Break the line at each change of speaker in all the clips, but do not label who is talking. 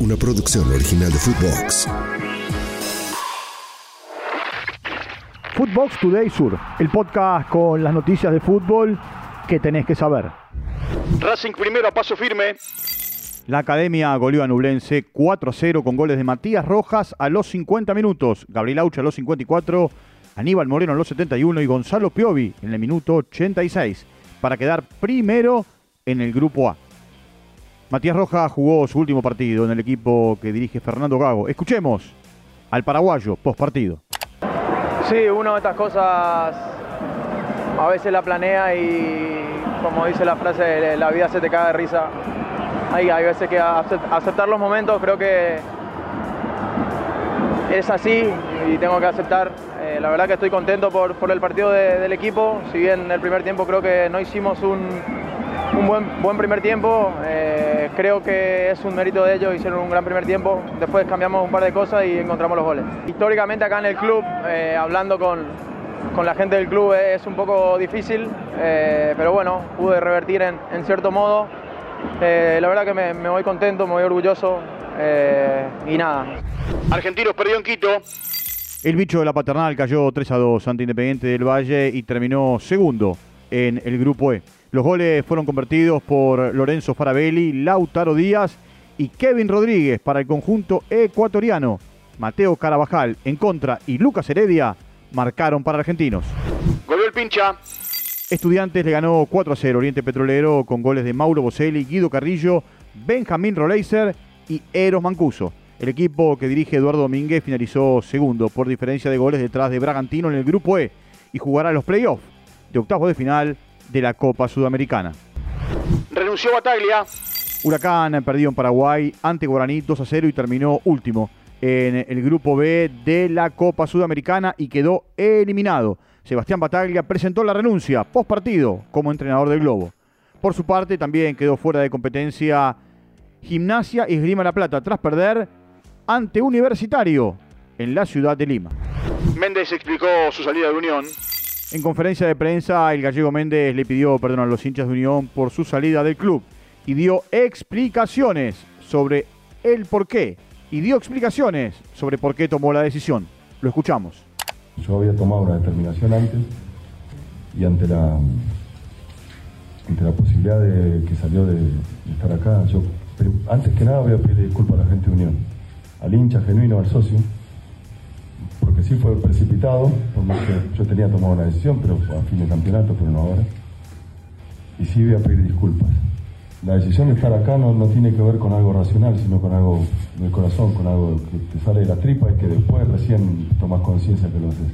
una producción original de Footbox.
Footbox Today Sur, el podcast con las noticias de fútbol que tenés que saber.
Racing primero a paso firme.
La Academia goleó a Nublense 4 a 0 con goles de Matías Rojas a los 50 minutos, Gabriel Aucha a los 54, Aníbal Moreno a los 71 y Gonzalo Piovi en el minuto 86 para quedar primero en el grupo A. Matías Rojas jugó su último partido en el equipo que dirige Fernando Gago. Escuchemos al paraguayo post partido.
Sí, uno de estas cosas a veces la planea y como dice la frase, la vida se te cae de risa. Hay, hay veces que aceptar los momentos creo que es así y tengo que aceptar. Eh, la verdad que estoy contento por, el partido del equipo. Si bien en el primer tiempo creo que no hicimos un, buen primer tiempo, eh, creo que es un mérito de ellos, hicieron un gran primer tiempo, después cambiamos un par de cosas y encontramos los goles. Históricamente acá en el club, eh, hablando con, con, la gente del club es un poco difícil, eh, pero bueno, pude revertir en, en cierto modo. la verdad que me, me, voy contento, me voy orgulloso y nada.
Argentinos perdió en Quito.
El bicho de la paternal cayó 3 a 2 ante Independiente del Valle y terminó segundo en el grupo E. Los goles fueron convertidos por Lorenzo Farabelli, Lautaro Díaz y Kevin Rodríguez para el conjunto ecuatoriano. Mateo Carabajal en contra y Lucas Heredia marcaron para argentinos.
Volvió el pincha.
Estudiantes le ganó 4 a 0 Oriente Petrolero con goles de Mauro Boselli, Guido Carrillo, Benjamín Roleiser y Eros Mancuso. El equipo que dirige Eduardo Domínguez finalizó segundo por diferencia de goles detrás de Bragantino en el grupo E y jugará los playoffs de octavos de final de la Copa Sudamericana.
Renunció Bataglia.
Huracán perdió en Paraguay ante Guaraní 2 a 0 y terminó último en el grupo B de la Copa Sudamericana y quedó eliminado. Sebastián Bataglia presentó la renuncia post partido como entrenador del Globo. Por su parte, también quedó fuera de competencia Gimnasia y Esgrima La Plata tras perder ante Universitario en la ciudad de Lima.
Méndez explicó su salida de Unión.
En conferencia de prensa, el gallego Méndez le pidió perdón a los hinchas de Unión por su salida del club y dio explicaciones sobre el por qué. Y dio explicaciones sobre por qué tomó la decisión. Lo escuchamos.
Yo había tomado una determinación antes y ante la, ante la posibilidad de que salió de, estar acá, yo antes que nada voy a pedir disculpas a la gente de Unión, al hincha genuino, al socio, sí fue precipitado, porque yo tenía tomado una decisión, pero a fin de campeonato, pero no ahora. Y sí voy a pedir disculpas. La decisión de estar acá no, no tiene que ver con algo racional, sino con algo del corazón, con algo que te sale de la tripa y que después recién tomas conciencia que lo haces.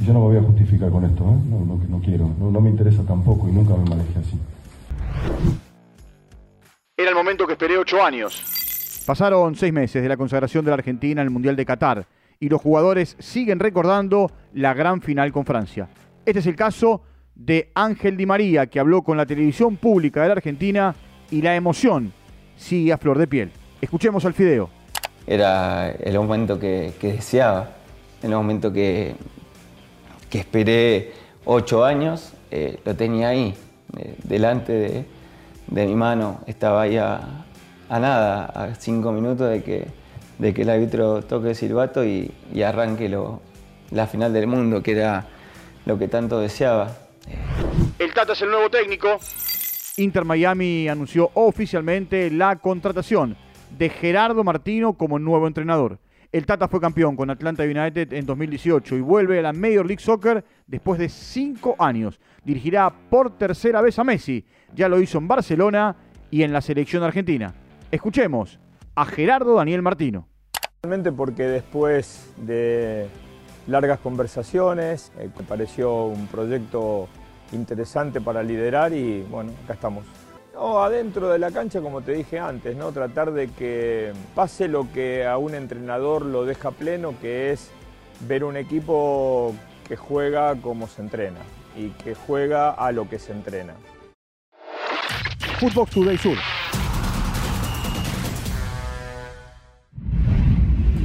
Y yo no me voy a justificar con esto, ¿eh? no, no, no, quiero, no, no me interesa tampoco y nunca me manejé así.
Era el momento que esperé ocho años.
Pasaron seis meses de la consagración de la Argentina en el Mundial de Qatar y los jugadores siguen recordando la gran final con Francia. Este es el caso de Ángel Di María, que habló con la televisión pública de la Argentina y la emoción sigue a flor de piel. Escuchemos al fideo.
Era el momento que, deseaba, el momento que, que esperé ocho años, eh, lo tenía ahí, eh, delante de, de, mi mano, estaba ahí a, a nada, a cinco minutos de que, de que el árbitro toque el silbato y, arranque la final del mundo, que era lo que tanto deseaba.
El Tata es el nuevo técnico.
Inter Miami anunció oficialmente la contratación de Gerardo Martino como nuevo entrenador. El Tata fue campeón con Atlanta United en 2018 y vuelve a la Major League Soccer después de cinco años. Dirigirá por tercera vez a Messi. Ya lo hizo en Barcelona y en la selección argentina. Escuchemos a Gerardo Daniel Martino.
Realmente porque después de largas conversaciones eh, me pareció un proyecto interesante para liderar y bueno, acá estamos. adentro de la cancha, como te dije antes, ¿no? tratar de que pase lo que a un entrenador lo deja pleno, que es ver un equipo que juega como se entrena y que juega a lo que se entrena.
Fútbol Today Sur